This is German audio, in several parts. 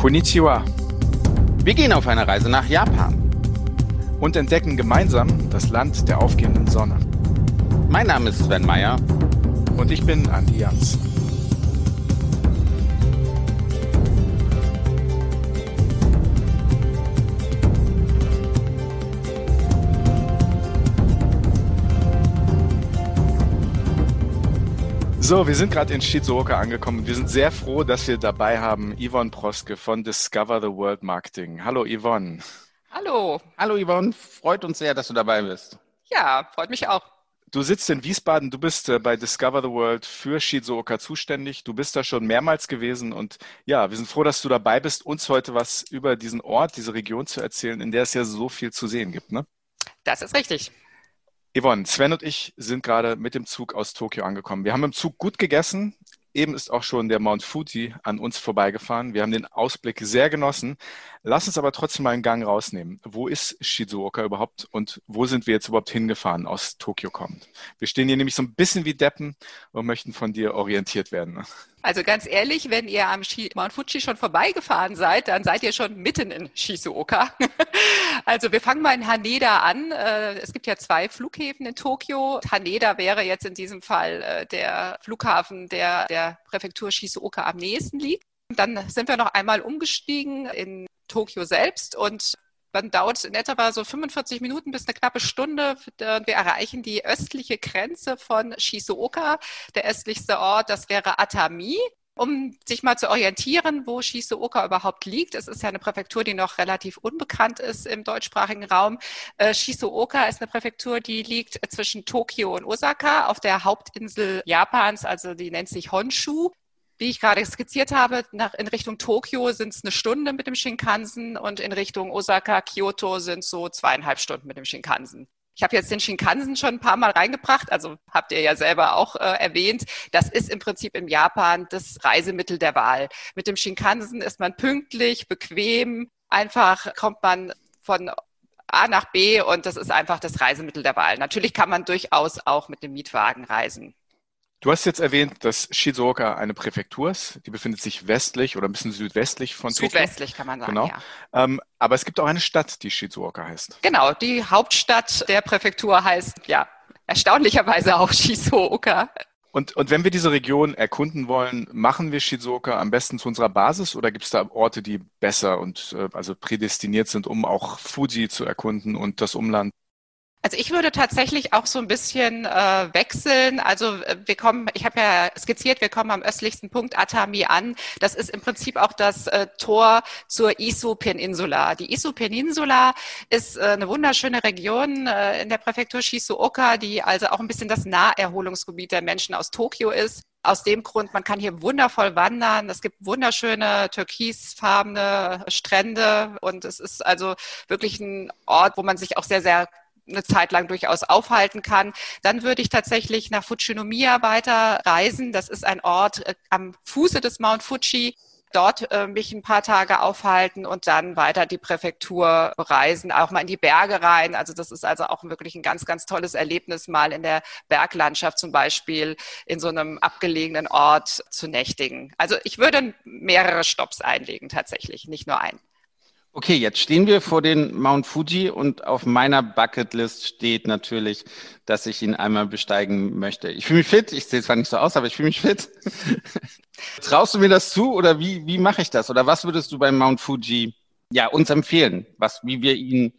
Konnichiwa. Wir gehen auf eine Reise nach Japan. Und entdecken gemeinsam das Land der aufgehenden Sonne. Mein Name ist Sven Meyer. Und ich bin Andi Jans. So, wir sind gerade in Shizuoka angekommen. Wir sind sehr froh, dass wir dabei haben Yvonne Proske von Discover the World Marketing. Hallo Yvonne. Hallo. Hallo Yvonne, freut uns sehr, dass du dabei bist. Ja, freut mich auch. Du sitzt in Wiesbaden, du bist äh, bei Discover the World für Shizuoka zuständig. Du bist da schon mehrmals gewesen und ja, wir sind froh, dass du dabei bist, uns heute was über diesen Ort, diese Region zu erzählen, in der es ja so viel zu sehen gibt, ne? Das ist richtig. Yvonne, Sven und ich sind gerade mit dem Zug aus Tokio angekommen. Wir haben im Zug gut gegessen. Eben ist auch schon der Mount Fuji an uns vorbeigefahren. Wir haben den Ausblick sehr genossen. Lass uns aber trotzdem mal einen Gang rausnehmen. Wo ist Shizuoka überhaupt und wo sind wir jetzt überhaupt hingefahren aus Tokio kommend? Wir stehen hier nämlich so ein bisschen wie Deppen und möchten von dir orientiert werden. Ne? Also ganz ehrlich, wenn ihr am Mount Fuji schon vorbeigefahren seid, dann seid ihr schon mitten in Shizuoka. Also wir fangen mal in Haneda an. Äh, es gibt ja zwei Flughäfen in Tokio. Haneda wäre jetzt in diesem Fall äh, der Flughafen, der der Präfektur Shizuoka am nächsten liegt. Dann sind wir noch einmal umgestiegen in Tokio selbst und dann dauert in etwa so 45 Minuten bis eine knappe Stunde. Wir erreichen die östliche Grenze von Shizuoka. Der östlichste Ort, das wäre Atami. Um sich mal zu orientieren, wo Shizuoka überhaupt liegt. Es ist ja eine Präfektur, die noch relativ unbekannt ist im deutschsprachigen Raum. Äh, Shizuoka ist eine Präfektur, die liegt zwischen Tokio und Osaka auf der Hauptinsel Japans, also die nennt sich Honshu wie ich gerade skizziert habe, nach, in Richtung Tokio sind es eine Stunde mit dem Shinkansen und in Richtung Osaka, Kyoto sind so zweieinhalb Stunden mit dem Shinkansen. Ich habe jetzt den Shinkansen schon ein paar Mal reingebracht, also habt ihr ja selber auch äh, erwähnt. Das ist im Prinzip in Japan das Reisemittel der Wahl. Mit dem Shinkansen ist man pünktlich, bequem, einfach kommt man von A nach B und das ist einfach das Reisemittel der Wahl. Natürlich kann man durchaus auch mit dem Mietwagen reisen. Du hast jetzt erwähnt, dass Shizuoka eine Präfektur ist. Die befindet sich westlich oder ein bisschen südwestlich von Tokio. Südwestlich kann man sagen, genau. ja. Ähm, aber es gibt auch eine Stadt, die Shizuoka heißt. Genau, die Hauptstadt der Präfektur heißt, ja, erstaunlicherweise auch Shizuoka. Und, und wenn wir diese Region erkunden wollen, machen wir Shizuoka am besten zu unserer Basis oder gibt es da Orte, die besser und äh, also prädestiniert sind, um auch Fuji zu erkunden und das Umland? Also ich würde tatsächlich auch so ein bisschen äh, wechseln. Also äh, wir kommen, ich habe ja skizziert, wir kommen am östlichsten Punkt Atami an. Das ist im Prinzip auch das äh, Tor zur Isu-Peninsula. Die Isu-Peninsula ist äh, eine wunderschöne Region äh, in der Präfektur Shizuoka, die also auch ein bisschen das Naherholungsgebiet der Menschen aus Tokio ist. Aus dem Grund, man kann hier wundervoll wandern. Es gibt wunderschöne türkisfarbene Strände und es ist also wirklich ein Ort, wo man sich auch sehr, sehr eine Zeit lang durchaus aufhalten kann. Dann würde ich tatsächlich nach Fujinomiya weiter reisen. Das ist ein Ort äh, am Fuße des Mount Fuji dort äh, mich ein paar Tage aufhalten und dann weiter die Präfektur bereisen, auch mal in die Berge rein. Also das ist also auch wirklich ein ganz, ganz tolles Erlebnis, mal in der Berglandschaft zum Beispiel in so einem abgelegenen Ort zu nächtigen. Also ich würde mehrere Stops einlegen tatsächlich, nicht nur einen. Okay, jetzt stehen wir vor den Mount Fuji und auf meiner Bucketlist steht natürlich, dass ich ihn einmal besteigen möchte. Ich fühle mich fit, ich sehe zwar nicht so aus, aber ich fühle mich fit. Traust du mir das zu oder wie, wie mache ich das? Oder was würdest du beim Mount Fuji ja, uns empfehlen, was, wie wir ihn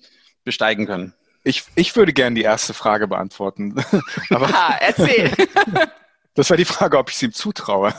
besteigen können? Ich, ich würde gerne die erste Frage beantworten. aber, ah, erzähl. Das war die Frage, ob ich es ihm zutraue.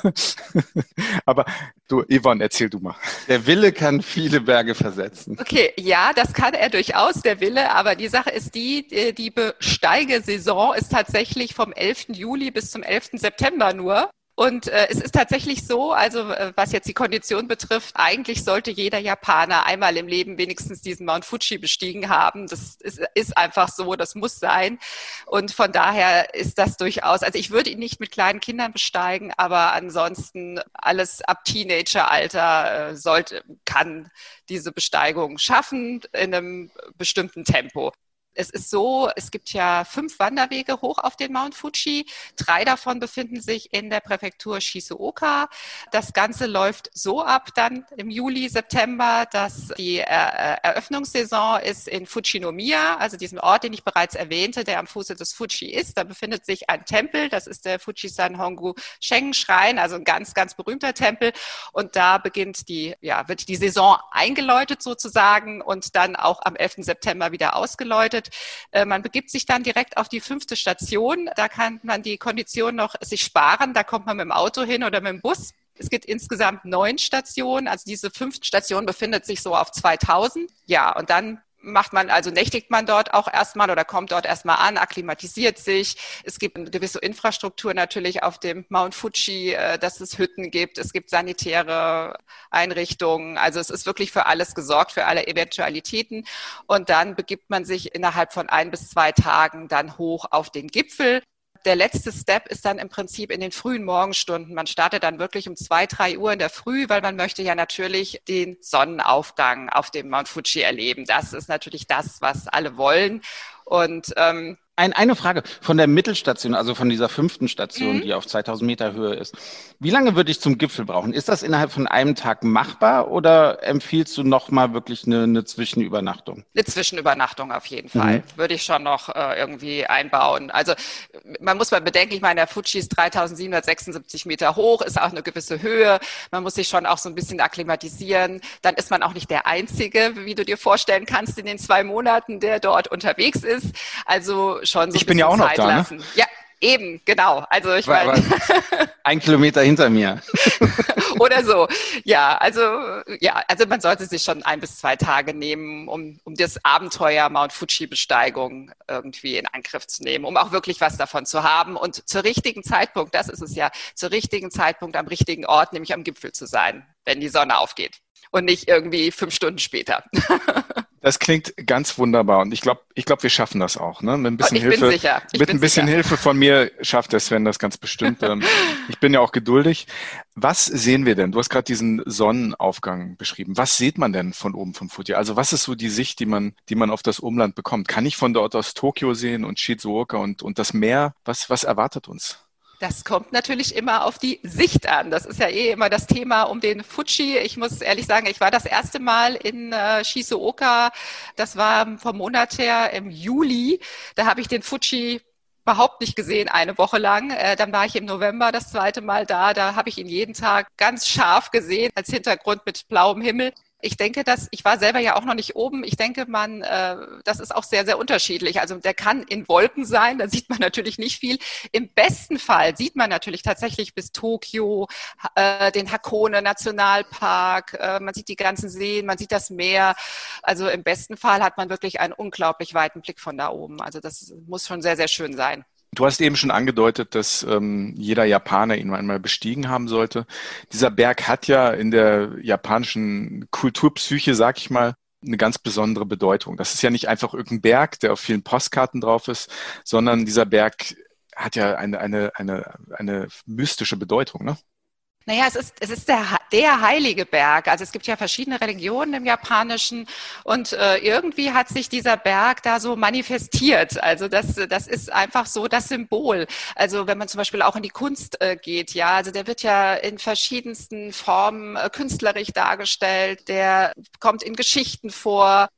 Aber du, Yvonne, erzähl du mal. Der Wille kann viele Berge versetzen. Okay, ja, das kann er durchaus, der Wille. Aber die Sache ist die, die Besteigesaison ist tatsächlich vom 11. Juli bis zum 11. September nur. Und äh, es ist tatsächlich so, also äh, was jetzt die Kondition betrifft, eigentlich sollte jeder Japaner einmal im Leben wenigstens diesen Mount Fuji bestiegen haben. Das ist, ist einfach so, das muss sein. Und von daher ist das durchaus, also ich würde ihn nicht mit kleinen Kindern besteigen, aber ansonsten alles ab Teenageralter äh, sollte, kann diese Besteigung schaffen in einem bestimmten Tempo. Es ist so, es gibt ja fünf Wanderwege hoch auf den Mount Fuji. Drei davon befinden sich in der Präfektur Shizuoka. Das Ganze läuft so ab dann im Juli, September, dass die äh, Eröffnungssaison ist in Fujinomiya, also diesem Ort, den ich bereits erwähnte, der am Fuße des Fuji ist. Da befindet sich ein Tempel, das ist der Fujisan Hongu Shengen Schrein, also ein ganz, ganz berühmter Tempel. Und da beginnt die, ja, wird die Saison eingeläutet sozusagen und dann auch am 11. September wieder ausgeläutet bedeutet, äh, man begibt sich dann direkt auf die fünfte Station. Da kann man die Kondition noch sich sparen. Da kommt man mit dem Auto hin oder mit dem Bus. Es gibt insgesamt neun Stationen. Also diese fünfte Station befindet sich so auf 2000. Ja, und dann macht man, also nächtigt man dort auch erstmal oder kommt dort erstmal an, akklimatisiert sich. Es gibt eine gewisse Infrastruktur natürlich auf dem Mount Fuji, äh, dass es Hütten gibt, es gibt sanitäre Einrichtungen. Also es ist wirklich für alles gesorgt, für alle Eventualitäten. Und dann begibt man sich innerhalb von ein bis zwei Tagen dann hoch auf den Gipfel der letzte Step ist dann im Prinzip in den frühen Morgenstunden. Man startet dann wirklich um zwei, drei Uhr in der Früh, weil man möchte ja natürlich den Sonnenaufgang auf dem Mount Fuji erleben. Das ist natürlich das, was alle wollen. Und ähm, ein, eine Frage von der Mittelstation, also von dieser fünften Station, mhm. die auf 2000 Meter Höhe ist. Wie lange würde ich zum Gipfel brauchen? Ist das innerhalb von einem Tag machbar oder empfiehlst du nochmal wirklich eine, eine Zwischenübernachtung? Eine Zwischenübernachtung auf jeden Fall. Mhm. Würde ich schon noch äh, irgendwie einbauen. Also man muss mal bedenken, ich meine, der Fuji ist 3776 Meter hoch, ist auch eine gewisse Höhe. Man muss sich schon auch so ein bisschen akklimatisieren. Dann ist man auch nicht der Einzige, wie du dir vorstellen kannst, in den zwei Monaten, der dort unterwegs ist. Also schon so Ich bin ja auch noch da, ne? Ja, eben, genau. Also ich meine. Ein Kilometer hinter mir. Oder so. Ja, also ja, also man sollte sich schon ein bis zwei Tage nehmen, um, um das Abenteuer Mount Fuji-Besteigung irgendwie in Angriff zu nehmen, um auch wirklich was davon zu haben und zur richtigen Zeitpunkt, das ist es ja, zur richtigen Zeitpunkt am richtigen Ort, nämlich am Gipfel zu sein, wenn die Sonne aufgeht und nicht irgendwie fünf Stunden später. Das klingt ganz wunderbar und ich glaube, ich glaube, wir schaffen das auch. Ne? Mit ein bisschen ich Hilfe, bin sicher. Ich mit ein bisschen. Hilfe von mir schafft der Sven das ganz bestimmt. Ähm, ich bin ja auch geduldig. Was sehen wir denn? Du hast gerade diesen Sonnenaufgang beschrieben. Was sieht man denn von oben vom Fuji? Also was ist so die Sicht, die man, die man auf das Umland bekommt? Kann ich von dort aus Tokio sehen und Shizuoka und und das Meer? Was was erwartet uns? Das kommt natürlich immer auf die Sicht an. Das ist ja eh immer das Thema um den Fuji. Ich muss ehrlich sagen, ich war das erste Mal in äh, Shizuoka. Das war vom Monat her im Juli. Da habe ich den Fuji überhaupt nicht gesehen, eine Woche lang. Äh, dann war ich im November das zweite Mal da. Da habe ich ihn jeden Tag ganz scharf gesehen, als Hintergrund mit blauem Himmel ich denke, dass ich war selber ja auch noch nicht oben. Ich denke, man, äh, das ist auch sehr, sehr unterschiedlich. Also der kann in Wolken sein, da sieht man natürlich nicht viel. Im besten Fall sieht man natürlich tatsächlich bis Tokio, äh, den Hakone Nationalpark, äh, man sieht die ganzen Seen, man sieht das Meer. Also im besten Fall hat man wirklich einen unglaublich weiten Blick von da oben. Also das muss schon sehr, sehr schön sein. Du hast eben schon angedeutet, dass ähm, jeder Japaner ihn einmal bestiegen haben sollte. Dieser Berg hat ja in der japanischen Kulturpsyche, sag ich mal, eine ganz besondere Bedeutung. Das ist ja nicht einfach irgendein Berg, der auf vielen Postkarten drauf ist, sondern dieser Berg hat ja eine, eine, eine, eine mystische Bedeutung, ne? Naja, es ist, es ist der, der heilige Berg. Also es gibt ja verschiedene Religionen im Japanischen und äh, irgendwie hat sich dieser Berg da so manifestiert. Also das, das ist einfach so das Symbol. Also wenn man zum Beispiel auch in die Kunst äh, geht, ja, also der wird ja in verschiedensten Formen äh, künstlerisch dargestellt, der kommt in Geschichten vor.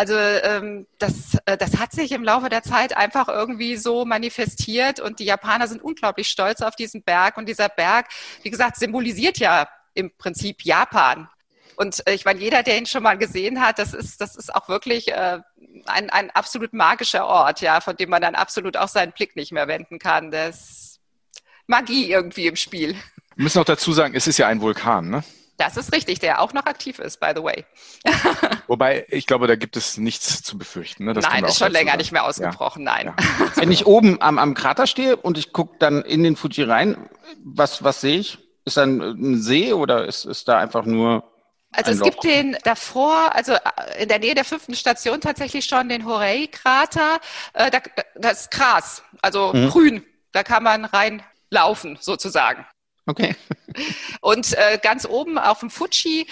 Also ähm, das, äh, das hat sich im Laufe der Zeit einfach irgendwie so manifestiert und die Japaner sind unglaublich stolz auf diesen Berg und dieser Berg, wie gesagt, symbolisiert ja im Prinzip Japan. Und äh, ich meine, jeder, der ihn schon mal gesehen hat, das ist, das ist auch wirklich äh, ein, ein absolut magischer Ort, ja, von dem man dann absolut auch seinen Blick nicht mehr wenden kann. Das ist Magie irgendwie im Spiel. Wir müssen auch dazu sagen, es ist ja ein Vulkan, ne? Das ist richtig, der auch noch aktiv ist, by the way. Wobei, ich glaube, da gibt es nichts zu befürchten. Ne? nein, ist schon länger sagen. nicht mehr ausgebrochen, ja. nein. Ja. Wenn ich oben am, am Krater stehe und ich gucke dann in den Fuji rein, was, was sehe ich? Ist da ein See oder ist, ist da einfach nur also es gibt den davor, also äh, in der Nähe der fünften Station tatsächlich schon den Horei-Krater. Äh, das ist Gras, also mhm. grün. Da kann man reinlaufen sozusagen. Okay. Und äh, ganz oben auf dem Fuji,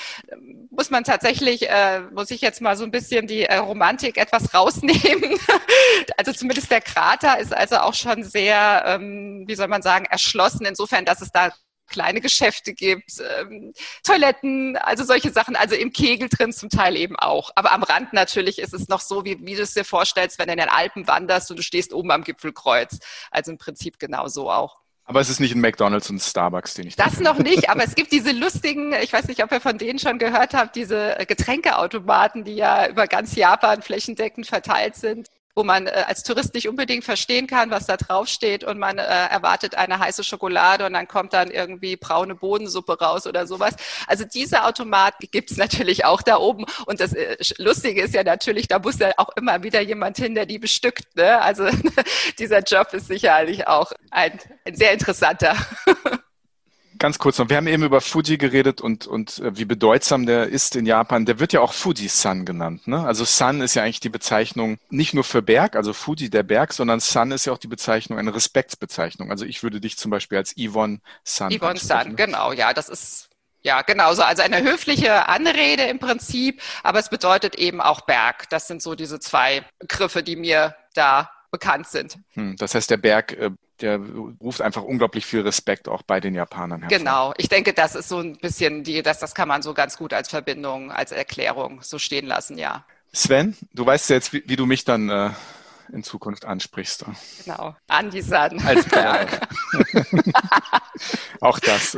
muss man tatsächlich, äh, muss ich jetzt mal so ein bisschen die äh, Romantik etwas rausnehmen. also zumindest der Krater ist also auch schon sehr, ähm, wie soll man sagen, erschlossen, insofern, dass es da kleine Geschäfte gibt, ähm, Toiletten, also solche Sachen, also im Kegel drin zum Teil eben auch. Aber am Rand natürlich ist es noch so, wie, wie du es dir vorstellst, wenn du in den Alpen wanderst und du stehst oben am Gipfelkreuz. Also im Prinzip genau so auch. Aber es ist nicht ein McDonalds und Starbucks, den ich. Das da noch nicht, aber es gibt diese lustigen, ich weiß nicht, ob ihr von denen schon gehört habt, diese Getränkeautomaten, die ja über ganz Japan flächendeckend verteilt sind wo man äh, als Tourist nicht unbedingt verstehen kann, was da draufsteht und man äh, erwartet eine heiße Schokolade und dann kommt dann irgendwie braune Bodensuppe raus oder sowas. Also diese Automaten gibt es natürlich auch da oben und das äh, Lustige ist ja natürlich, da muss ja auch immer wieder jemand hin, der die bestückt. Ne? Also dieser Job ist sicherlich auch ein, ein sehr interessanter. Ganz kurz noch, wir haben eben über Fuji geredet und, und äh, wie bedeutsam der ist in Japan. Der wird ja auch Fuji-San genannt. Ne? Also San ist ja eigentlich die Bezeichnung nicht nur für Berg, also Fuji der Berg, sondern San ist ja auch die Bezeichnung, eine Respektsbezeichnung. Also ich würde dich zum Beispiel als Yvonne San Yvonne San, genau, ja, das ist ja, genau so. Also eine höfliche Anrede im Prinzip, aber es bedeutet eben auch Berg. Das sind so diese zwei Begriffe, die mir da bekannt sind. Hm, das heißt, der Berg äh, der ruft einfach unglaublich viel Respekt auch bei den Japanern hervor. Genau, ich denke, das ist so ein bisschen die, das, das kann man so ganz gut als Verbindung, als Erklärung so stehen lassen, ja. Sven, du weißt jetzt, wie, wie du mich dann äh, in Zukunft ansprichst. Genau, Andi-san. Als Berg. auch das.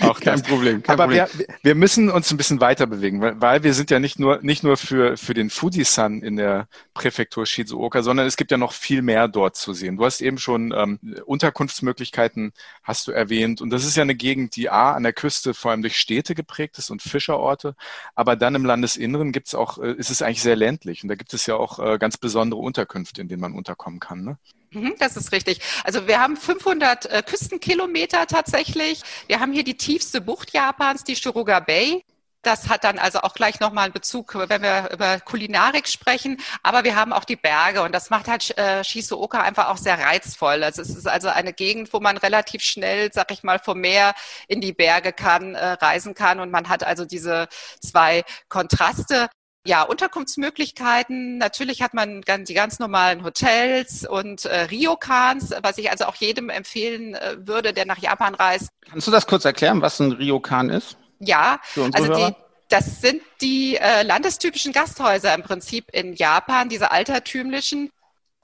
auch kein das. Problem. Kein Aber Problem. Wir, wir müssen uns ein bisschen weiter bewegen, weil, weil wir sind ja nicht nur, nicht nur für, für den Fuji-San in der Präfektur Shizuoka, sondern es gibt ja noch viel mehr dort zu sehen. Du hast eben schon ähm, Unterkunftsmöglichkeiten, hast du erwähnt. Und das ist ja eine Gegend, die A, an der Küste vor allem durch Städte geprägt ist und Fischerorte. Aber dann im Landesinneren gibt es auch, äh, ist es eigentlich sehr ländlich. Und da gibt es ja auch äh, ganz besondere Unterkünfte. Unterkunft, in denen man unterkommen kann. Ne? Mhm, das ist richtig. Also wir haben 500 äh, Küstenkilometer tatsächlich. Wir haben hier die tiefste Bucht Japans, die Shiruga Bay. Das hat dann also auch gleich nochmal einen Bezug, wenn wir über Kulinarik sprechen. Aber wir haben auch die Berge und das macht halt äh, Shizuoka einfach auch sehr reizvoll. Also es ist also eine Gegend, wo man relativ schnell, sag ich mal, vom Meer in die Berge kann, äh, reisen kann und man hat also diese zwei Kontraste. Ja, Unterkunftsmöglichkeiten. Natürlich hat man die ganz normalen Hotels und äh, Ryokans, was ich also auch jedem empfehlen äh, würde, der nach Japan reist. Kannst du das kurz erklären, was ein Ryokan ist? Ja, also die, das sind die äh, landestypischen Gasthäuser im Prinzip in Japan, diese altertümlichen.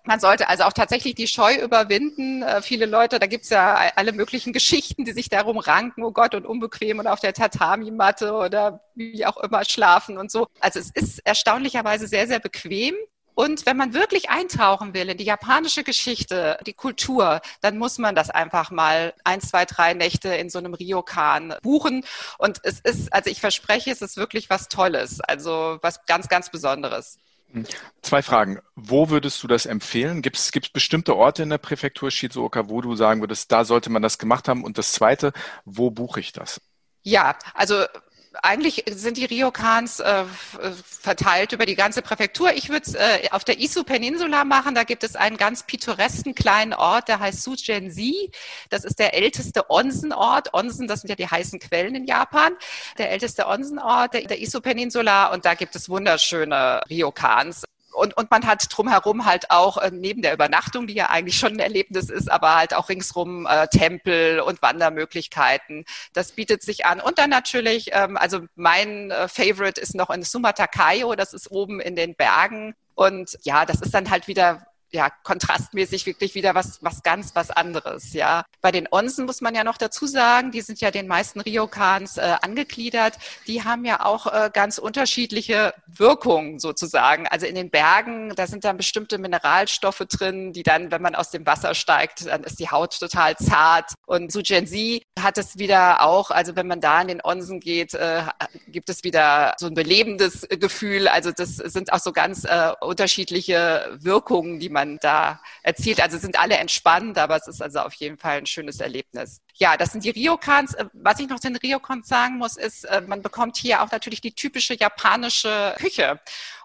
Man sollte also auch tatsächlich die Scheu überwinden. Äh, viele Leute, da gibt's ja alle möglichen Geschichten, die sich darum ranken, oh Gott, und unbequem und auf der Tatami-Matte oder wie auch immer schlafen und so. Also es ist erstaunlicherweise sehr, sehr bequem. Und wenn man wirklich eintauchen will in die japanische Geschichte, die Kultur, dann muss man das einfach mal ein, zwei, drei Nächte in so einem Ryokan buchen. Und es ist, also ich verspreche, es ist wirklich was Tolles, also was ganz, ganz Besonderes. Zwei Fragen. Wo würdest du das empfehlen? Gibt es bestimmte Orte in der Präfektur Shizuoka, wo du sagen würdest, da sollte man das gemacht haben? Und das Zweite, wo buche ich das? Ja, also eigentlich sind die Ryokans äh, verteilt über die ganze Präfektur. Ich würde es äh, auf der Isu-Peninsula machen. Da gibt es einen ganz pittoresken kleinen Ort, der heißt Sujensi. Das ist der älteste Onsenort. Onsen, das sind ja die heißen Quellen in Japan. Der älteste Onsenort der, der Isu-Peninsula. Und da gibt es wunderschöne Ryokans und, und man hat drumherum halt auch äh, neben der Übernachtung, die ja eigentlich schon ein Erlebnis ist, aber halt auch ringsrum äh, Tempel und Wandermöglichkeiten. Das bietet sich an. Und dann natürlich, ähm, also mein äh, Favorite ist noch in Sumatakayo, das ist oben in den Bergen. Und ja, das ist dann halt wieder ja, kontrastmäßig wirklich wieder was, was ganz was anderes, ja. Bei den Onsen muss man ja noch dazu sagen, die sind ja den meisten Ryokans äh, angegliedert. Die haben ja auch äh, ganz unterschiedliche Wirkungen sozusagen. Also in den Bergen, da sind dann bestimmte Mineralstoffe drin, die dann, wenn man aus dem Wasser steigt, dann ist die Haut total zart. Und Sujensi hat es wieder auch, also wenn man da in den Onsen geht, äh, gibt es wieder so ein belebendes Gefühl. Also das sind auch so ganz äh, unterschiedliche Wirkungen, die man man da erzielt. Also sind alle entspannt, aber es ist also auf jeden Fall ein schönes Erlebnis. Ja, das sind die Ryokans. Äh, was ich noch zu den Ryokans sagen muss, ist, äh, man bekommt hier auch natürlich die typische japanische Küche.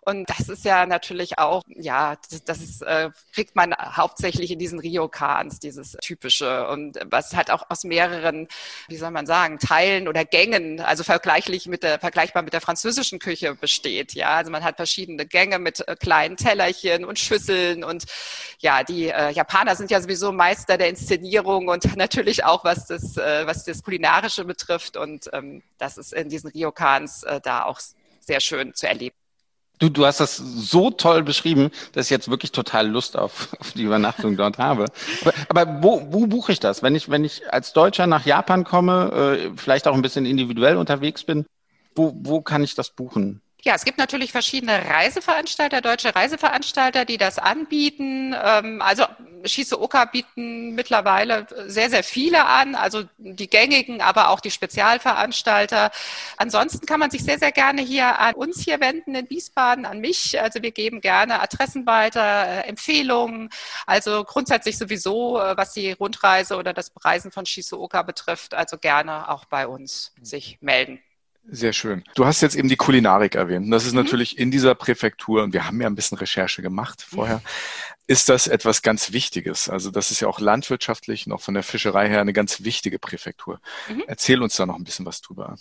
Und das ist ja natürlich auch, ja, das, ist, äh, kriegt man hauptsächlich in diesen Ryokans, dieses typische und was halt auch aus mehreren, wie soll man sagen, Teilen oder Gängen, also vergleichlich mit der, vergleichbar mit der französischen Küche besteht. Ja, also man hat verschiedene Gänge mit kleinen Tellerchen und Schüsseln und ja, die Japaner sind ja sowieso Meister der Inszenierung und natürlich auch was das, äh, was das Kulinarische betrifft und ähm, das ist in diesen Ryokans äh, da auch sehr schön zu erleben. Du, du hast das so toll beschrieben, dass ich jetzt wirklich total Lust auf, auf die Übernachtung dort habe. Aber, aber, wo, wo buche ich das? Wenn ich, wenn ich als Deutscher nach Japan komme, äh, vielleicht auch ein bisschen individuell unterwegs bin, wo, wo kann ich das buchen? Ja, es gibt natürlich verschiedene Reiseveranstalter, deutsche Reiseveranstalter, die das anbieten. Ähm, also Shizuoka bieten mittlerweile sehr, sehr viele an, also die gängigen, aber auch die Spezialveranstalter. Ansonsten kann man sich sehr, sehr gerne hier an uns hier wenden in Wiesbaden, an mich. Also wir geben gerne Adressen weiter, äh, Empfehlungen. Also grundsätzlich sowieso, äh, was die Rundreise oder das Bereisen von Shizuoka betrifft, also gerne auch bei uns sich melden. Sehr schön. Du hast jetzt eben die Kulinarik erwähnt. Das ist mhm. natürlich in dieser Präfektur, und wir haben ja ein bisschen Recherche gemacht vorher, ist das etwas ganz Wichtiges. Also das ist ja auch landwirtschaftlich und auch von der Fischerei her eine ganz wichtige Präfektur. Mhm. Erzähl uns da noch ein bisschen was drüber.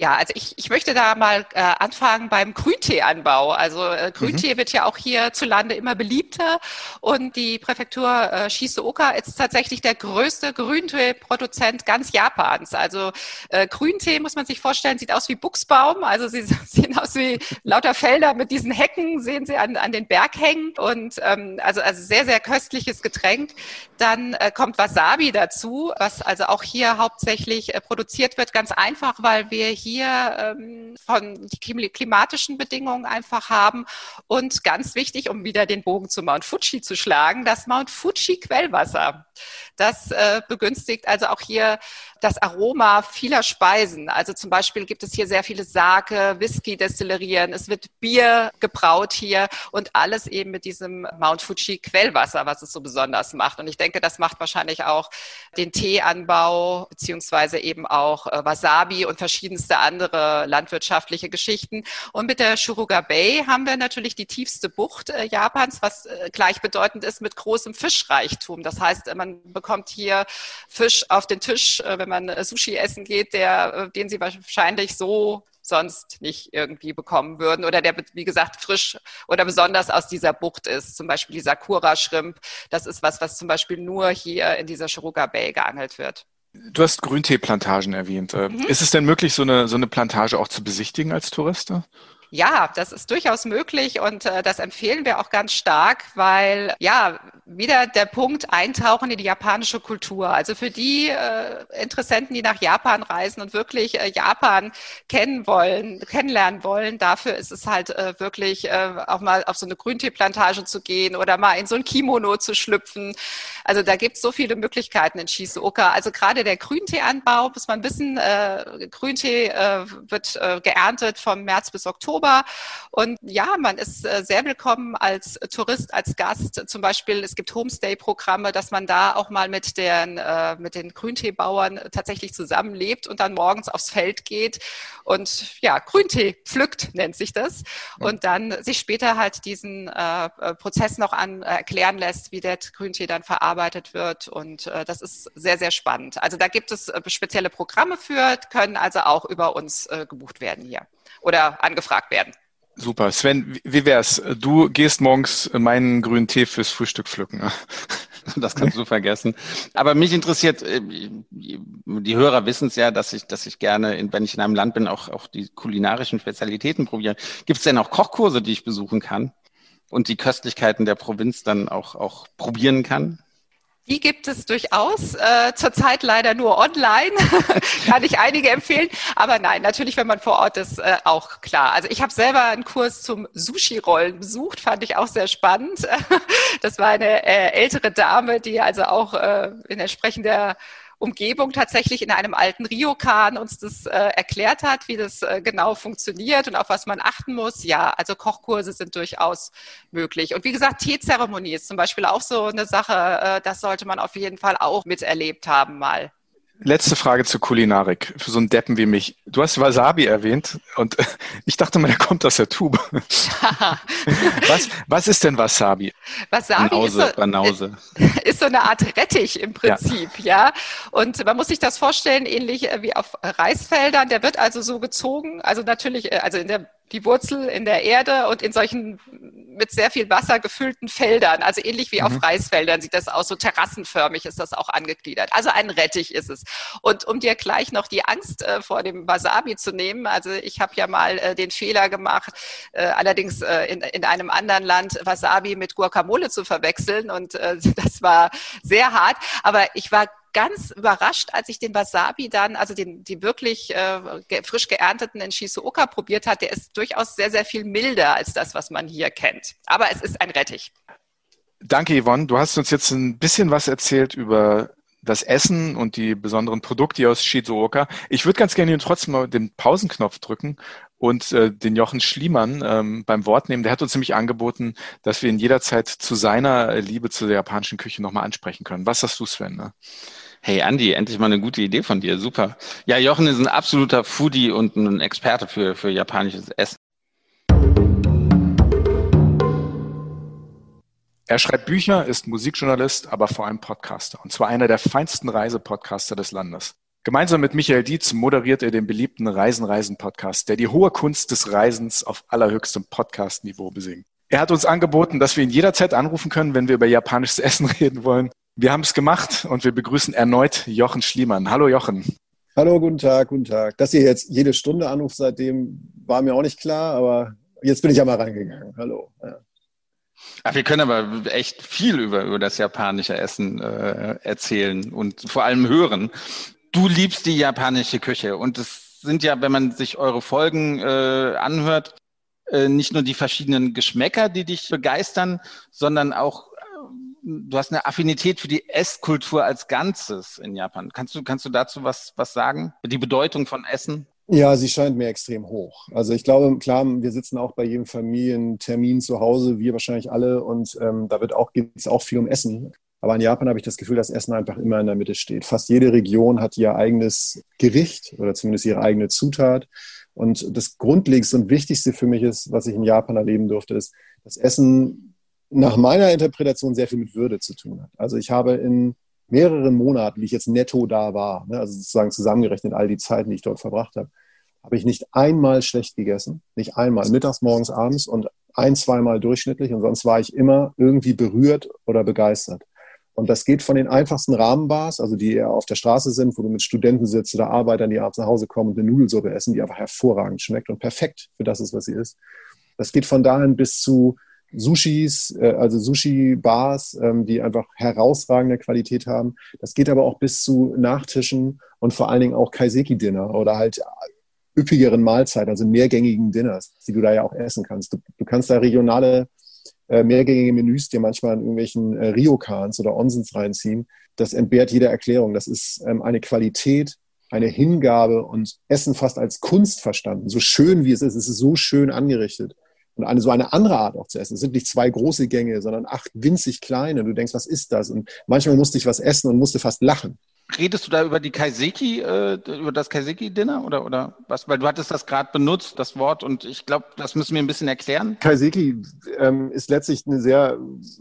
Ja, also ich, ich möchte da mal äh, anfangen beim Grünteeanbau. Also äh, Grüntee mhm. wird ja auch hierzulande immer beliebter und die Präfektur äh, Shizuoka ist tatsächlich der größte Grünteeproduzent ganz Japans. Also äh, Grüntee muss man sich vorstellen, sieht aus wie Buchsbaum. Also sie sehen aus wie lauter Felder mit diesen Hecken, sehen sie an, an den Berghängen und ähm, also, also sehr, sehr köstliches Getränk. Dann äh, kommt Wasabi dazu, was also auch hier hauptsächlich äh, produziert wird, ganz einfach, weil wir hier hier ähm, von die klimatischen Bedingungen einfach haben. Und ganz wichtig, um wieder den Bogen zu Mount Fuji zu schlagen, das Mount Fuji Quellwasser. Das äh, begünstigt also auch hier das Aroma vieler Speisen. Also zum Beispiel gibt es hier sehr viele Sake, Whisky-Destillerien, es wird Bier gebraut hier und alles eben mit diesem Mount Fuji Quellwasser, was es so besonders macht. Und ich denke, das macht wahrscheinlich auch den Teeanbau beziehungsweise eben auch äh, Wasabi und verschiedenste andere landwirtschaftliche Geschichten. Und mit der Shuruga Bay haben wir natürlich die tiefste Bucht äh, Japans, was äh, gleichbedeutend ist mit großem Fischreichtum. Das heißt, man bekommt hier Fisch auf den Tisch, äh, wenn man äh, Sushi essen geht, der, äh, den sie wahrscheinlich so sonst nicht irgendwie bekommen würden oder der, wie gesagt, frisch oder besonders aus dieser Bucht ist. Zum Beispiel die Sakura-Shrimp. Das ist was, was zum Beispiel nur hier in dieser Shuruga Bay geangelt wird. Du hast Grünteeplantagen erwähnt. Mhm. Ist es denn möglich, so eine, so eine Plantage auch zu besichtigen als Tourist? Ja, das ist durchaus möglich und äh, das empfehlen wir auch ganz stark, weil ja, wieder der Punkt eintauchen in die japanische Kultur. Also für die äh, Interessenten, die nach Japan reisen und wirklich äh, Japan kennen wollen, kennenlernen wollen, dafür ist es halt äh, wirklich äh, auch mal auf so eine Grünteeplantage zu gehen oder mal in so ein Kimono zu schlüpfen. Also da gibt es so viele Möglichkeiten in Shizuoka. Also gerade der Grünteeanbau, muss man wissen, äh, Grüntee äh, wird geerntet vom März bis Oktober. Und ja, man ist sehr willkommen als Tourist, als Gast. Zum Beispiel, es gibt Homestay-Programme, dass man da auch mal mit den, äh, mit den Grünteebauern tatsächlich zusammenlebt und dann morgens aufs Feld geht und ja, Grüntee pflückt, nennt sich das. Und dann sich später halt diesen äh, äh Prozess noch an äh, erklären lässt, wie der Grüntee dann verarbeitet wird. Und äh, das ist sehr, sehr spannend. Also da gibt es äh, spezielle Programme für, können also auch über uns gebucht werden hier oder angefragt werden. Super. Sven, wie wär's? Du gehst morgens meinen grünen Tee fürs Frühstück pflücken. Das kannst du vergessen. Aber mich interessiert, äh, die Hörer wissen es ja, dass ich, dass ich gerne, wenn ich in einem Land bin, auch, auch die kulinarischen Spezialitäten probiere. Gibt es denn auch Kochkurse, die ich besuchen kann und die Köstlichkeiten der Provinz dann auch, auch probieren kann? Die gibt es durchaus, äh, zurzeit leider nur online, kann ich einige empfehlen. Aber nein, natürlich, wenn man vor Ort ist, äh, auch klar. Also ich habe selber einen Kurs zum Sushi-Rollen besucht, fand ich auch sehr spannend. Das war eine äh, ältere Dame, die also auch äh, in entsprechender Umgebung tatsächlich in einem alten Ryokan uns das äh, erklärt hat, wie das äh, genau funktioniert und auf was man achten muss. Ja, also Kochkurse sind durchaus möglich. Und wie gesagt, Teezeremonie ist zum Beispiel auch so eine Sache, äh, das sollte man auf jeden Fall auch miterlebt haben mal. Letzte Frage zur Kulinarik. Für so einen Deppen wie mich. Du hast Wasabi erwähnt und ich dachte mal, der kommt aus der Tube. was, was ist denn Wasabi? Wasabi Banause, ist, so, Banause. ist so eine Art Rettich im Prinzip, ja. ja. Und man muss sich das vorstellen, ähnlich wie auf Reisfeldern. Der wird also so gezogen, also natürlich, äh, also in der die Wurzel in der Erde und in solchen mit sehr viel Wasser gefüllten Feldern, also ähnlich wie mhm. auf Reisfeldern sieht das aus, so terrassenförmig ist das auch angegliedert. Also ein Rettich ist es. Und um dir gleich noch die Angst äh, vor dem Wasabi zu nehmen, also ich habe ja mal äh, den Fehler gemacht, äh, allerdings äh, in, in einem anderen Land Wasabi mit Guacamole zu verwechseln und äh, das war sehr hart, aber ich war ganz überrascht, als ich den Wasabi dann, also den, die wirklich äh, frisch geernteten in Shizuoka probiert hat. Der ist durchaus sehr, sehr viel milder als das, was man hier kennt. Aber es ist ein Rettich. Danke, Yvonne. Du hast uns jetzt ein bisschen was erzählt über das Essen und die besonderen Produkte aus Shizuoka. Ich würde ganz gerne trotzdem mal den Pausenknopf drücken und äh, den Jochen Schliemann ähm, beim Wort nehmen. Der hat uns nämlich angeboten, dass wir ihn jederzeit zu seiner Liebe zu der japanischen Küche nochmal ansprechen können. Was sagst du, Sven? Ne? Hey Andi, endlich mal eine gute Idee von dir. Super. Ja, Jochen ist ein absoluter Foodie und ein Experte für, für japanisches Essen. Er schreibt Bücher, ist Musikjournalist, aber vor allem Podcaster. Und zwar einer der feinsten Reisepodcaster des Landes. Gemeinsam mit Michael Dietz moderiert er den beliebten Reisen Reisen Podcast, der die hohe Kunst des Reisens auf allerhöchstem Podcast-Niveau besingt. Er hat uns angeboten, dass wir ihn jederzeit anrufen können, wenn wir über japanisches Essen reden wollen. Wir haben es gemacht und wir begrüßen erneut Jochen Schliemann. Hallo Jochen. Hallo, guten Tag, guten Tag. Dass ihr jetzt jede Stunde anruft seitdem, war mir auch nicht klar, aber jetzt bin ich ja mal reingegangen. Hallo. Ja. Ach, wir können aber echt viel über, über das japanische Essen äh, erzählen und vor allem hören. Du liebst die japanische Küche und es sind ja, wenn man sich eure Folgen äh, anhört, äh, nicht nur die verschiedenen Geschmäcker, die dich begeistern, sondern auch du hast eine Affinität für die Esskultur als Ganzes in Japan. Kannst du, kannst du dazu was, was sagen? Die Bedeutung von Essen? Ja, sie scheint mir extrem hoch. Also ich glaube, klar, wir sitzen auch bei jedem Familientermin zu Hause, wir wahrscheinlich alle, und ähm, da wird auch, geht es auch viel um Essen. Aber in Japan habe ich das Gefühl, dass Essen einfach immer in der Mitte steht. Fast jede Region hat ihr eigenes Gericht oder zumindest ihre eigene Zutat. Und das Grundlegendste und Wichtigste für mich ist, was ich in Japan erleben durfte, ist, dass Essen nach meiner Interpretation sehr viel mit Würde zu tun hat. Also ich habe in mehreren Monaten, wie ich jetzt netto da war, ne, also sozusagen zusammengerechnet all die Zeiten, die ich dort verbracht habe, habe ich nicht einmal schlecht gegessen, nicht einmal, mittags, morgens, abends und ein, zweimal durchschnittlich und sonst war ich immer irgendwie berührt oder begeistert. Und das geht von den einfachsten Rahmenbars, also die eher auf der Straße sind, wo du mit Studenten sitzt oder Arbeitern, die abends nach Hause kommen und eine Nudelsuppe essen, die einfach hervorragend schmeckt und perfekt für das ist, was sie ist. Das geht von dahin bis zu Sushis, äh, also Sushi-Bars, ähm, die einfach herausragende Qualität haben. Das geht aber auch bis zu Nachtischen und vor allen Dingen auch Kaiseki-Dinner oder halt üppigeren Mahlzeiten, also mehrgängigen Dinners, die du da ja auch essen kannst. Du, du kannst da regionale äh, mehrgängige Menüs dir manchmal in irgendwelchen äh, Ryokans oder Onsens reinziehen. Das entbehrt jeder Erklärung. Das ist ähm, eine Qualität, eine Hingabe und Essen fast als Kunst verstanden. So schön wie es ist, es ist so schön angerichtet und eine so eine andere Art auch zu essen. Es sind nicht zwei große Gänge, sondern acht winzig kleine. Du denkst, was ist das? Und manchmal musste ich was essen und musste fast lachen. Redest du da über die Kaiseki, äh, über das Kaiseki-Dinner oder, oder was? Weil du hattest das gerade benutzt, das Wort, und ich glaube, das müssen wir ein bisschen erklären. Kaiseki ähm, ist letztlich eine sehr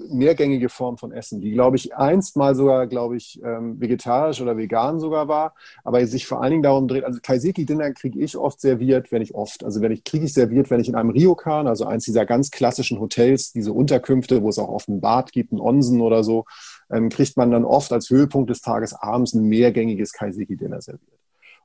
mehrgängige Form von Essen, die, glaube ich, einst mal sogar, glaube ich, ähm, vegetarisch oder vegan sogar war, aber sich vor allen Dingen darum dreht, also Kaiseki-Dinner kriege ich oft serviert, wenn ich oft, also wenn ich kriege ich serviert, wenn ich in einem Ryokan, also eins dieser ganz klassischen Hotels, diese Unterkünfte, wo es auch oft ein Bad gibt, ein Onsen oder so, ähm, kriegt man dann oft als Höhepunkt des Tages abends ein mehrgängiges Kaiseki-Dinner serviert.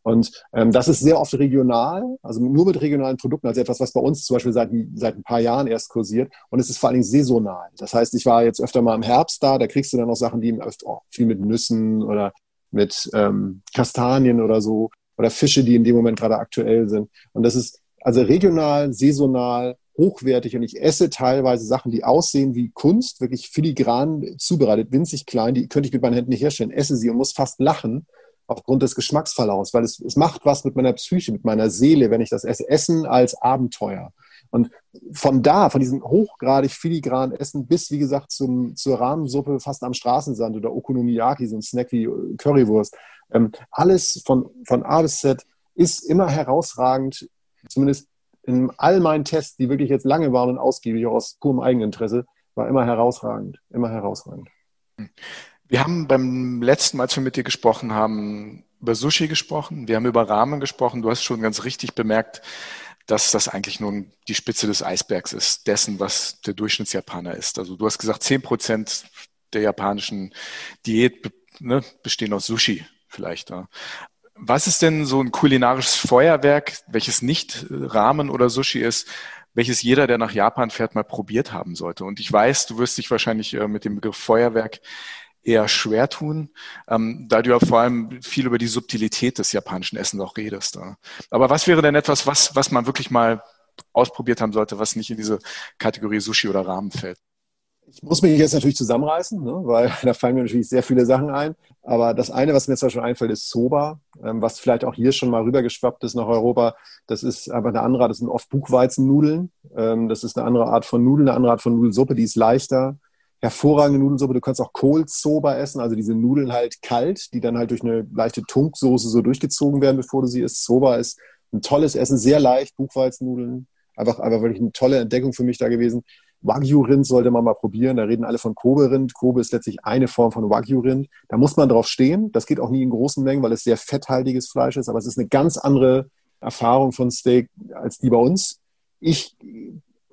Und ähm, das ist sehr oft regional, also nur mit regionalen Produkten, also etwas, was bei uns zum Beispiel seit, seit ein paar Jahren erst kursiert. Und es ist vor allen Dingen saisonal. Das heißt, ich war jetzt öfter mal im Herbst da, da kriegst du dann noch Sachen, die oh, viel mit Nüssen oder mit ähm, Kastanien oder so oder Fische, die in dem Moment gerade aktuell sind. Und das ist also regional, saisonal hochwertig und ich esse teilweise Sachen, die aussehen wie Kunst, wirklich filigran zubereitet, winzig klein, die könnte ich mit meinen Händen nicht herstellen, esse sie und muss fast lachen aufgrund des Geschmacksverlaufs, weil es, es macht was mit meiner Psyche, mit meiner Seele, wenn ich das esse. Essen als Abenteuer. Und von da, von diesem hochgradig filigranen Essen bis, wie gesagt, zum, zur Rahmensuppe fast am Straßensand oder Okonomiyaki, so ein Snack wie Currywurst, Ähm, alles von, von A bis Z ist immer herausragend, zumindest in all meinen Tests, die wirklich jetzt lange waren und ausgiebig aus purem Eigeninteresse, war immer herausragend, immer herausragend. Wir haben beim letzten Mal, als wir mit dir gesprochen haben, über Sushi gesprochen, wir haben über Ramen gesprochen. Du hast schon ganz richtig bemerkt, dass das eigentlich nur die Spitze des Eisbergs ist, dessen, was der Durchschnittsjapaner ist. Also du hast gesagt, zehn Prozent der japanischen Diät ne, bestehen aus Sushi vielleicht. Ja. Was ist denn so ein kulinarisches Feuerwerk, welches nicht Ramen oder Sushi ist, welches jeder, der nach Japan fährt, mal probiert haben sollte? Und ich weiß, du wirst dich wahrscheinlich äh, mit dem Begriff Feuerwerk eher schwer tun, ähm, da du ja vor allem viel über die Subtilität des japanischen Essens auch redest. Ja. Aber was wäre denn etwas, was, was man wirklich mal ausprobiert haben sollte, was nicht in diese Kategorie Sushi oder Ramen fällt? Ich muss mich jetzt natürlich zusammenreißen, ne, weil da fallen mir natürlich sehr viele Sachen ein. Aber das eine, was mir jetzt schon einfällt, ist Soba, ähm, was vielleicht auch hier schon mal rübergeschwappt ist nach Europa. Das ist aber eine andere, das sind oft Buchweizennudeln. Ähm, das ist eine andere Art von Nudeln, eine andere Art von Nudelsuppe, die ist leichter. Hervorragende Nudelsuppe. Du kannst auch Kohlsoba essen, also diese Nudeln halt kalt, die dann halt durch eine leichte Tunksoße so durchgezogen werden, bevor du sie isst. Soba ist ein tolles Essen, sehr leicht, Buchweizennudeln. Einfach, einfach wirklich eine tolle Entdeckung für mich da gewesen. Wagyu-Rind sollte man mal probieren. Da reden alle von Kobe-Rind. Kobe ist letztlich eine Form von Wagyu-Rind. Da muss man drauf stehen. Das geht auch nie in großen Mengen, weil es sehr fetthaltiges Fleisch ist. Aber es ist eine ganz andere Erfahrung von Steak als die bei uns. Ich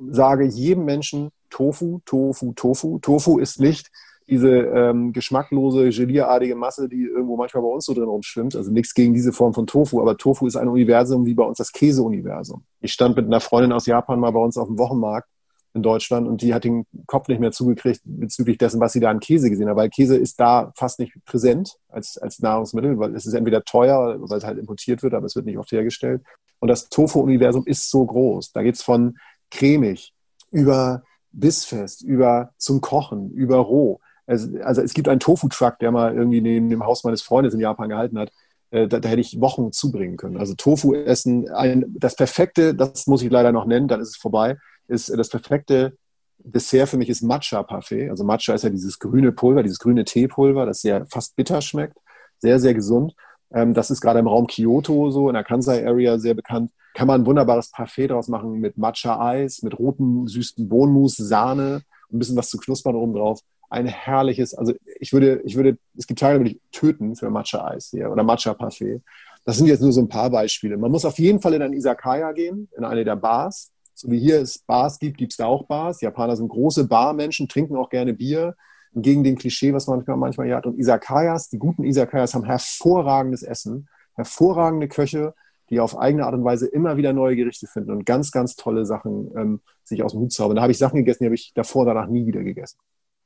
sage jedem Menschen Tofu, Tofu, Tofu. Tofu ist nicht diese ähm, geschmacklose, gelierartige Masse, die irgendwo manchmal bei uns so drin rumschwimmt. Also nichts gegen diese Form von Tofu, aber Tofu ist ein Universum wie bei uns das Käseuniversum. Ich stand mit einer Freundin aus Japan mal bei uns auf dem Wochenmarkt in Deutschland und die hat den Kopf nicht mehr zugekriegt bezüglich dessen, was sie da an Käse gesehen hat, weil Käse ist da fast nicht präsent als, als Nahrungsmittel, weil es ist entweder teuer, weil es halt importiert wird, aber es wird nicht oft hergestellt. Und das Tofu-Universum ist so groß. Da geht's von cremig über bissfest, über zum Kochen, über roh. Also, also es gibt einen Tofu-Truck, der mal irgendwie neben dem Haus meines Freundes in Japan gehalten hat. Äh, da, da, hätte ich Wochen zubringen können. Also Tofu essen, ein, das perfekte, das muss ich leider noch nennen, dann ist es vorbei ist das perfekte Dessert für mich ist Matcha-Parfait. Also Matcha ist ja dieses grüne Pulver, dieses grüne Teepulver, das sehr fast bitter schmeckt. Sehr, sehr gesund. Ähm, das ist gerade im Raum Kyoto so, in der Kansai-Area sehr bekannt. Kann man ein wunderbares Parfait daraus machen mit Matcha-Eis, mit rotem, süßen Bohnenmus, Sahne, ein bisschen was zu knuspern oben drauf. Ein herrliches, also ich würde, ich würde, es gibt Tage, würde ich töten für Matcha-Eis hier oder Matcha-Parfait. Das sind jetzt nur so ein paar Beispiele. Man muss auf jeden Fall in ein Isakaya gehen, in eine der Bars so wie hier es Bars gibt, gibt es da auch Bars. Japaner sind große Barmenschen, trinken auch gerne Bier. Gegen den Klischee, was man manchmal hier hat. Und Isakayas, die guten Isakayas haben hervorragendes Essen, hervorragende Köche, die auf eigene Art und Weise immer wieder neue Gerichte finden und ganz, ganz tolle Sachen ähm, sich aus dem Hut zaubern. Da habe ich Sachen gegessen, die habe ich davor danach nie wieder gegessen.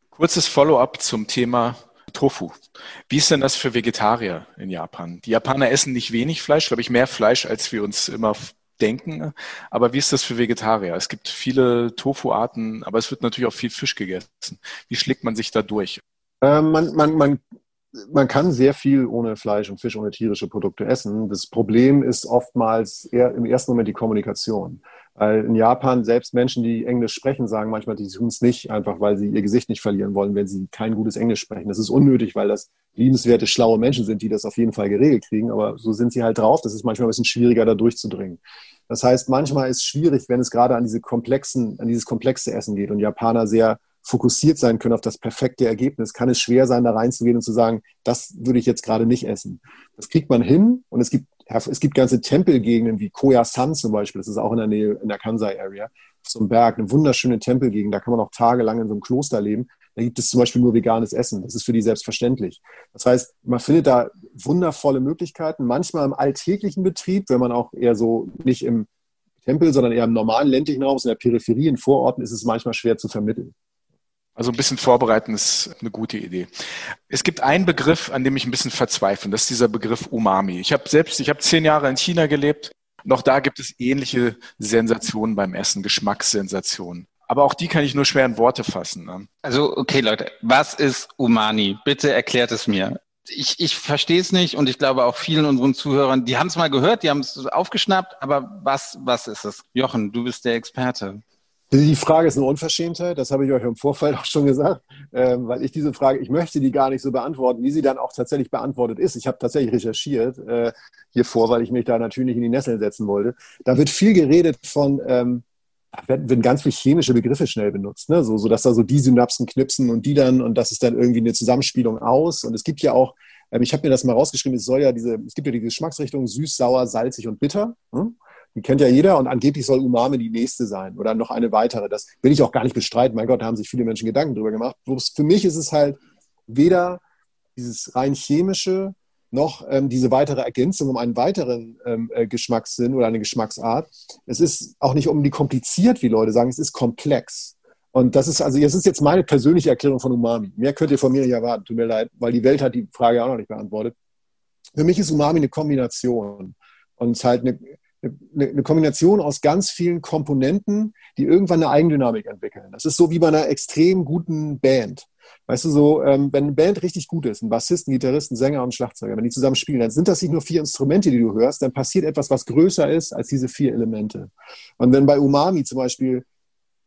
Kurzes Follow-up zum Thema Tofu. Wie ist denn das für Vegetarier in Japan? Die Japaner essen nicht wenig Fleisch, glaube ich, mehr Fleisch, als wir uns immer denken. Aber wie ist das für Vegetarier? Es gibt viele Tofu-Arten, aber es wird natürlich auch viel Fisch gegessen. Wie schlägt man sich da durch? Ähm, man, man, man, man kann sehr viel ohne Fleisch und Fisch, ohne tierische Produkte essen. Das Problem ist oftmals eher im ersten Moment die Kommunikation. Weil in Japan selbst Menschen, die Englisch sprechen, sagen manchmal, die tun es nicht, einfach weil sie ihr Gesicht nicht verlieren wollen, wenn sie kein gutes Englisch sprechen. Das ist unnötig, weil das liebenswerte, schlaue Menschen sind, die das auf jeden Fall geregelt kriegen. Aber so sind sie halt drauf. Das ist manchmal ein bisschen schwieriger, da durchzudringen. Das heißt, manchmal ist es schwierig, wenn es gerade an diese komplexen, an dieses komplexe Essen geht und Japaner sehr fokussiert sein können auf das perfekte Ergebnis, kann es schwer sein, da reinzugehen und zu sagen, das würde ich jetzt gerade nicht essen. Das kriegt man hin und es gibt es gibt ganze Tempelgegenden wie Koyasan zum Beispiel, das ist auch in der Nähe, in der Kansai-Area, zum Berg, eine wunderschöne Tempelgegend, da kann man auch tagelang in so einem Kloster leben. Da gibt es zum Beispiel nur veganes Essen. Das ist für die selbstverständlich. Das heißt, man findet da wundervolle Möglichkeiten. Manchmal im alltäglichen Betrieb, wenn man auch eher so nicht im Tempel, sondern eher im normalen ländlichen Raum, in der Peripherie, in Vororten, ist es manchmal schwer zu vermitteln. Also ein bisschen vorbereiten ist eine gute Idee. Es gibt einen Begriff, an dem ich ein bisschen verzweifle. Das ist dieser Begriff Umami. Ich habe selbst, ich habe zehn Jahre in China gelebt. Noch da gibt es ähnliche Sensationen beim Essen, Geschmackssensationen. Aber auch die kann ich nur schwer in Worte fassen. Ne? Also, okay, Leute, was ist Umami? Bitte erklärt es mir. Ich, ich verstehe es nicht und ich glaube auch vielen unseren Zuhörern, die haben es mal gehört, die haben es aufgeschnappt, aber was, was ist es? Jochen, du bist der Experte. Die Frage ist eine Unverschämtheit, das habe ich euch im Vorfeld auch schon gesagt, ähm, weil ich diese Frage, ich möchte die gar nicht so beantworten, wie sie dann auch tatsächlich beantwortet ist. Ich habe tatsächlich recherchiert äh, hiervor, weil ich mich da natürlich nicht in die Nesseln setzen wollte. Da wird viel geredet von, ähm, werden ganz viele chemische Begriffe schnell benutzt, ne? so, so dass da so die Synapsen knipsen und die dann und das ist dann irgendwie eine Zusammenspielung aus. Und es gibt ja auch, ähm, ich habe mir das mal rausgeschrieben, es soll ja diese, es gibt ja die Geschmacksrichtung süß, sauer, salzig und bitter. Hm? Die kennt ja jeder und angeblich soll Umami die nächste sein oder noch eine weitere. Das will ich auch gar nicht bestreiten. Mein Gott, da haben sich viele Menschen Gedanken drüber gemacht. Für mich ist es halt weder dieses rein chemische noch ähm, diese weitere Ergänzung um einen weiteren ähm, äh, Geschmackssinn oder eine Geschmacksart. Es ist auch nicht unbedingt kompliziert, wie Leute sagen, es ist komplex. Und das ist also, das ist jetzt meine persönliche Erklärung von Umami. Mehr könnt ihr von mir nicht erwarten, tut mir leid, weil die Welt hat die Frage auch noch nicht beantwortet. Für mich ist Umami eine Kombination und halt eine, eine, eine Kombination aus ganz vielen Komponenten, die irgendwann eine Eigendynamik entwickeln. Das ist so wie bei einer extrem guten Band. Weißt du, so, ähm, wenn eine Band richtig gut ist, ein Bassist, ein Gitarrist, ein Sänger und ein Schlagzeuger, wenn die zusammen spielen, dann sind das nicht nur vier Instrumente, die du hörst, dann passiert etwas, was größer ist als diese vier Elemente. Und wenn bei Umami zum Beispiel,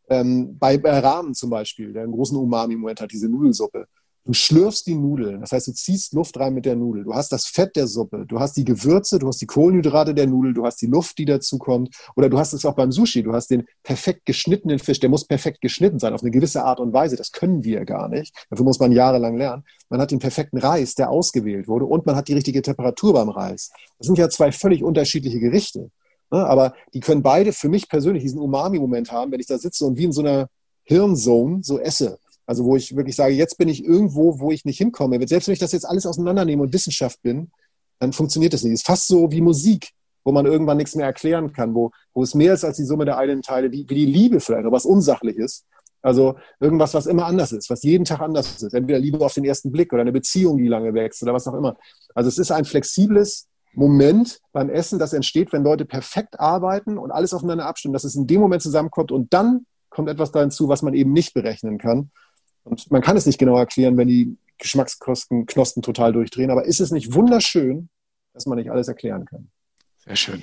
ähm, bei, bei Rahmen zum Beispiel, der einen großen Umami-Moment hat, diese Nudelsuppe, Du schlürfst die Nudeln, das heißt, du ziehst Luft rein mit der Nudel. Du hast das Fett der Suppe, du hast die Gewürze, du hast die Kohlenhydrate der Nudel, du hast die Luft, die dazu kommt. Oder du hast es auch beim Sushi, du hast den perfekt geschnittenen Fisch, der muss perfekt geschnitten sein, auf eine gewisse Art und Weise. Das können wir gar nicht. Dafür muss man jahrelang lernen. Man hat den perfekten Reis, der ausgewählt wurde, und man hat die richtige Temperatur beim Reis. Das sind ja zwei völlig unterschiedliche Gerichte. Ne? Aber die können beide für mich persönlich diesen Umami-Moment haben, wenn ich da sitze und wie in so einer Hirnzone so esse. Also wo ich wirklich sage, jetzt bin ich irgendwo, wo ich nicht hinkomme. Selbst wenn ich das jetzt alles auseinandernehme und Wissenschaft bin, dann funktioniert das nicht. Ist fast so wie Musik, wo man irgendwann nichts mehr erklären kann, wo, wo es mehr ist als die Summe der eigenen Teile, wie, wie die Liebe vielleicht, oder was unsachlich ist. Also irgendwas, was immer anders ist, was jeden Tag anders ist. Entweder Liebe auf den ersten Blick oder eine Beziehung, die lange wächst oder was auch immer. Also es ist ein flexibles Moment beim Essen, das entsteht, wenn Leute perfekt arbeiten und alles aufeinander abstimmen, dass es in dem Moment zusammenkommt und dann kommt etwas da hinzu, was man eben nicht berechnen kann. Und man kann es nicht genau erklären, wenn die Geschmacksknospen Knospen total durchdrehen. Aber ist es nicht wunderschön, dass man nicht alles erklären kann? Sehr schön.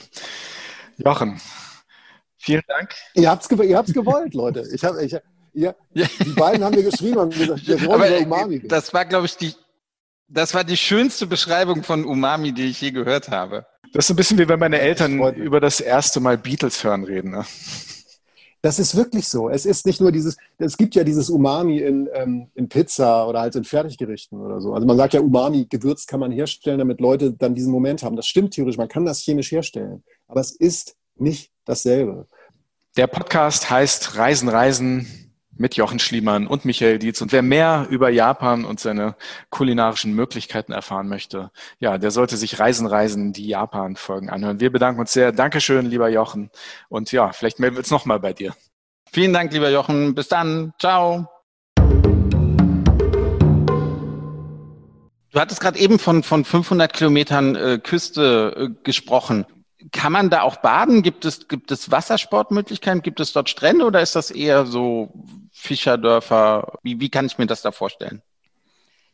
Jochen, vielen Dank. Ihr habt es ihr gewollt, Leute. Ich hab, ich, ja, die beiden haben mir geschrieben und gesagt, wir wollen Aber, Umami. Das war, glaube ich, die, das war die schönste Beschreibung von Umami, die ich je gehört habe. Das ist ein bisschen wie wenn meine Eltern über das erste Mal Beatles hören reden. Ne? Das ist wirklich so. Es ist nicht nur dieses, es gibt ja dieses Umami in, ähm, in Pizza oder halt in Fertiggerichten oder so. Also man sagt ja, Umami, Gewürz kann man herstellen, damit Leute dann diesen Moment haben. Das stimmt theoretisch, man kann das chemisch herstellen. Aber es ist nicht dasselbe. Der Podcast heißt Reisen, Reisen, mit Jochen Schliemann und Michael Dietz. Und wer mehr über Japan und seine kulinarischen Möglichkeiten erfahren möchte, ja, der sollte sich Reisen, Reisen, die Japan-Folgen anhören. Wir bedanken uns sehr. Dankeschön, lieber Jochen. Und ja, vielleicht melden wir uns nochmal bei dir. Vielen Dank, lieber Jochen. Bis dann. Ciao. Du hattest gerade eben von, von 500 Kilometern äh, Küste äh, gesprochen kann man da auch baden? Gibt es, gibt es Wassersportmöglichkeiten? Gibt es dort Strände oder ist das eher so Fischerdörfer? Wie, wie kann ich mir das da vorstellen?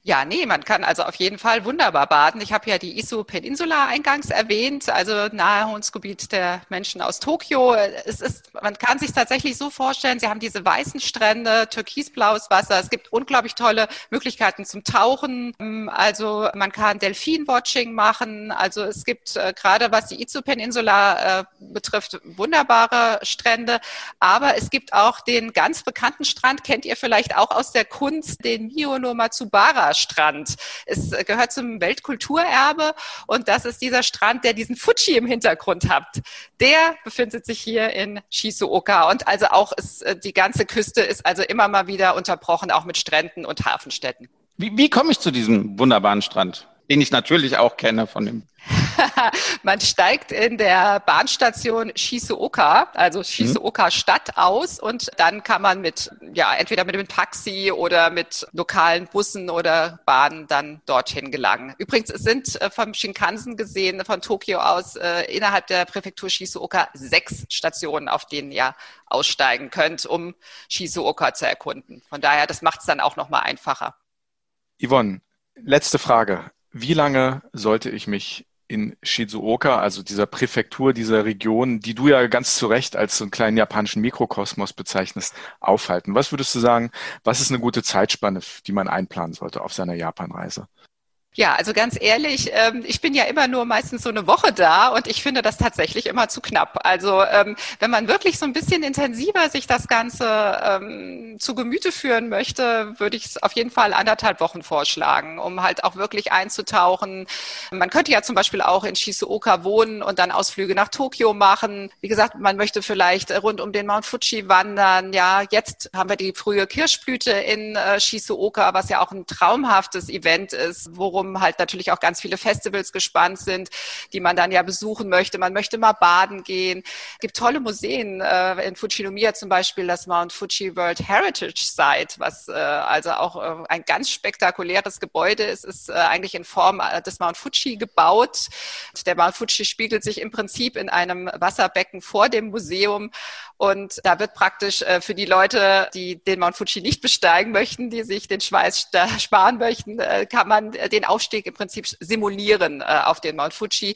Ja, nee, man kann also auf jeden Fall wunderbar baden. Ich habe ja die Isu Peninsula eingangs erwähnt, also Naherholungsgebiet der Menschen aus Tokio. Es ist, man kann sich tatsächlich so vorstellen, sie haben diese weißen Strände, türkisblaues Wasser. Es gibt unglaublich tolle Möglichkeiten zum Tauchen. Also man kann Delfin-Watching machen. Also es gibt äh, gerade was die Izu Peninsula äh, betrifft, wunderbare Strände. Aber es gibt auch den ganz bekannten Strand, kennt ihr vielleicht auch aus der Kunst, den Mio no Matsubara Strand. Es gehört zum Weltkulturerbe und das ist dieser Strand, der diesen Fuji im Hintergrund hat. Der befindet sich hier in Shizuoka und also auch ist, äh, die ganze Küste ist also immer mal wieder unterbrochen, auch mit Stränden und Hafenstädten. Wie, wie komme ich zu diesem wunderbaren Strand? den ich natürlich auch kenne von dem. Man steigt in der Bahnstation Shizuoka, also Shizuoka mhm. Stadt aus und dann kann man mit, ja, entweder mit einem Taxi oder mit lokalen Bussen oder Bahnen dann dorthin gelangen. Übrigens, es sind äh, vom Shinkansen gesehen, von Tokio aus, äh, innerhalb der Präfektur Shizuoka sechs Stationen, auf denen ihr aussteigen könnt, um Shizuoka zu erkunden. Von daher, das macht es dann auch nochmal einfacher. Yvonne, letzte Frage wie lange sollte ich mich in Shizuoka, also dieser Präfektur, dieser Region, die du ja ganz zu Recht als so einen kleinen japanischen Mikrokosmos bezeichnest, aufhalten? Was würdest du sagen, was ist eine gute Zeitspanne, die man einplanen sollte auf seiner Japanreise? Ja, also ganz ehrlich, ähm, ich bin ja immer nur meistens so eine Woche da und ich finde das tatsächlich immer zu knapp. Also ähm, wenn man wirklich so ein bisschen intensiver sich das Ganze ähm, zu Gemüte führen möchte, würde ich es auf jeden Fall anderthalb Wochen vorschlagen, um halt auch wirklich einzutauchen. Man könnte ja zum Beispiel auch in Shizuoka wohnen und dann Ausflüge nach Tokio machen. Wie gesagt, man möchte vielleicht rund um den Mount Fuji wandern. Ja, jetzt haben wir die frühe Kirschblüte in äh, Shizuoka, was ja auch ein traumhaftes Event ist, worum worum halt natürlich auch ganz viele Festivals gespannt sind, die man dann ja besuchen möchte. Man möchte mal baden gehen. Es gibt tolle Museen äh, in Fujinomiya zum Beispiel das Mount Fuji World Heritage Site, was äh, also auch äh, ein ganz spektakuläres Gebäude ist, ist äh, eigentlich in Form äh, des Mount Fuji gebaut. Der Mount Fuji spiegelt sich im Prinzip in einem Wasserbecken vor dem Museum und da wird praktisch äh, für die Leute, die den Mount Fuji nicht besteigen möchten, die sich den Schweiß sparen möchten, kann man den Aufstieg im Prinzip simulieren äh, auf den Mount Fuji.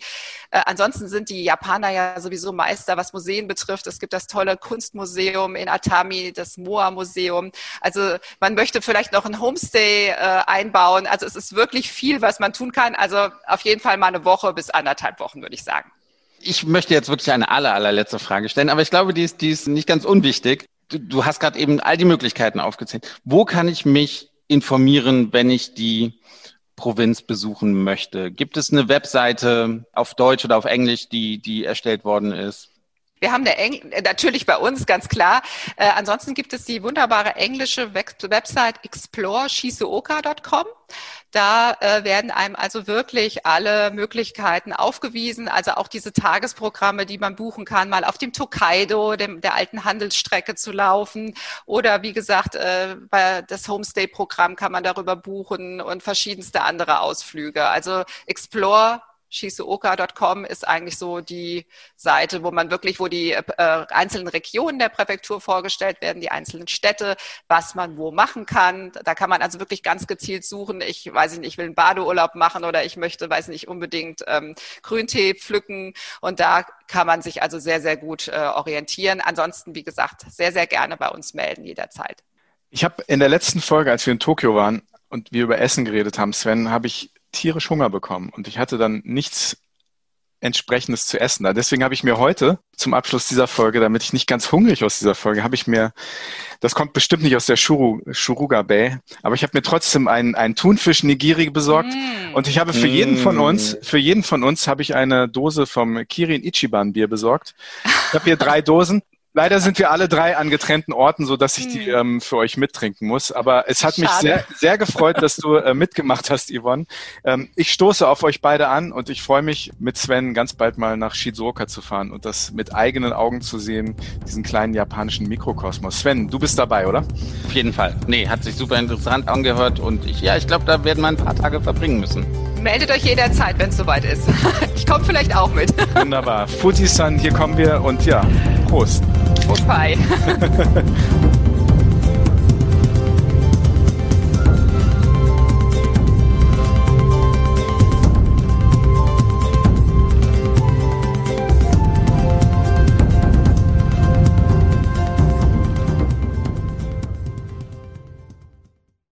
Äh, ansonsten sind die Japaner ja sowieso Meister, was Museen betrifft. Es gibt das tolle Kunstmuseum in Atami, das Moa-Museum. Also man möchte vielleicht noch ein Homestay äh, einbauen. Also es ist wirklich viel, was man tun kann. Also auf jeden Fall mal eine Woche bis anderthalb Wochen, würde ich sagen. Ich möchte jetzt wirklich eine aller, allerletzte Frage stellen, aber ich glaube, die ist, die ist nicht ganz unwichtig. Du, du hast gerade eben all die Möglichkeiten aufgezählt. Wo kann ich mich informieren, wenn ich die Provinz besuchen möchte? Gibt es eine Webseite auf Deutsch oder auf Englisch, die, die erstellt worden ist? Wir haben eine Engl natürlich bei uns, ganz klar. Äh, ansonsten gibt es die wunderbare englische Website exploreshizuoka.com. Da äh, werden einem also wirklich alle Möglichkeiten aufgewiesen, also auch diese Tagesprogramme, die man buchen kann, mal auf dem Tokaido, dem, der alten Handelsstrecke zu laufen oder wie gesagt, äh, bei das Homestay-Programm kann man darüber buchen und verschiedenste andere Ausflüge. Also Explore shizuoka.com ist eigentlich so die Seite, wo man wirklich, wo die äh, einzelnen Regionen der Präfektur vorgestellt werden, die einzelnen Städte, was man wo machen kann. Da kann man also wirklich ganz gezielt suchen. Ich weiß nicht, ich will einen Badeurlaub machen oder ich möchte, weiß nicht, unbedingt ähm, Grüntee pflücken. Und da kann man sich also sehr, sehr gut äh, orientieren. Ansonsten, wie gesagt, sehr, sehr gerne bei uns melden jederzeit. Ich habe in der letzten Folge, als wir in Tokio waren und wir über Essen geredet haben, Sven, habe ich tierisch Hunger bekommen und ich hatte dann nichts entsprechendes zu essen. Deswegen habe ich mir heute zum Abschluss dieser Folge, damit ich nicht ganz hungrig aus dieser Folge, habe ich mir, das kommt bestimmt nicht aus der Shuru, Shuruga Bay, aber ich habe mir trotzdem einen, einen Thunfisch Nigiri besorgt mm. und ich habe für mm. jeden von uns, für jeden von uns habe ich eine Dose vom Kirin Ichiban Bier besorgt. Ich habe hier drei Dosen Leider sind wir alle drei an getrennten Orten, so dass ich die hm. ähm, für euch mittrinken muss. Aber es hat Schade. mich sehr, sehr gefreut, dass du äh, mitgemacht hast, Yvonne. Ähm, ich stoße auf euch beide an und ich freue mich, mit Sven ganz bald mal nach Shizuoka zu fahren und das mit eigenen Augen zu sehen, diesen kleinen japanischen Mikrokosmos. Sven, du bist dabei, oder? Auf jeden Fall. Nee, hat sich super interessant angehört und ich, ja, ich glaube, da werden wir ein paar Tage verbringen müssen. Meldet euch jederzeit, wenn es soweit ist. Ich komme vielleicht auch mit. Wunderbar. Fuji-san, hier kommen wir und ja, Prost. Goodbye.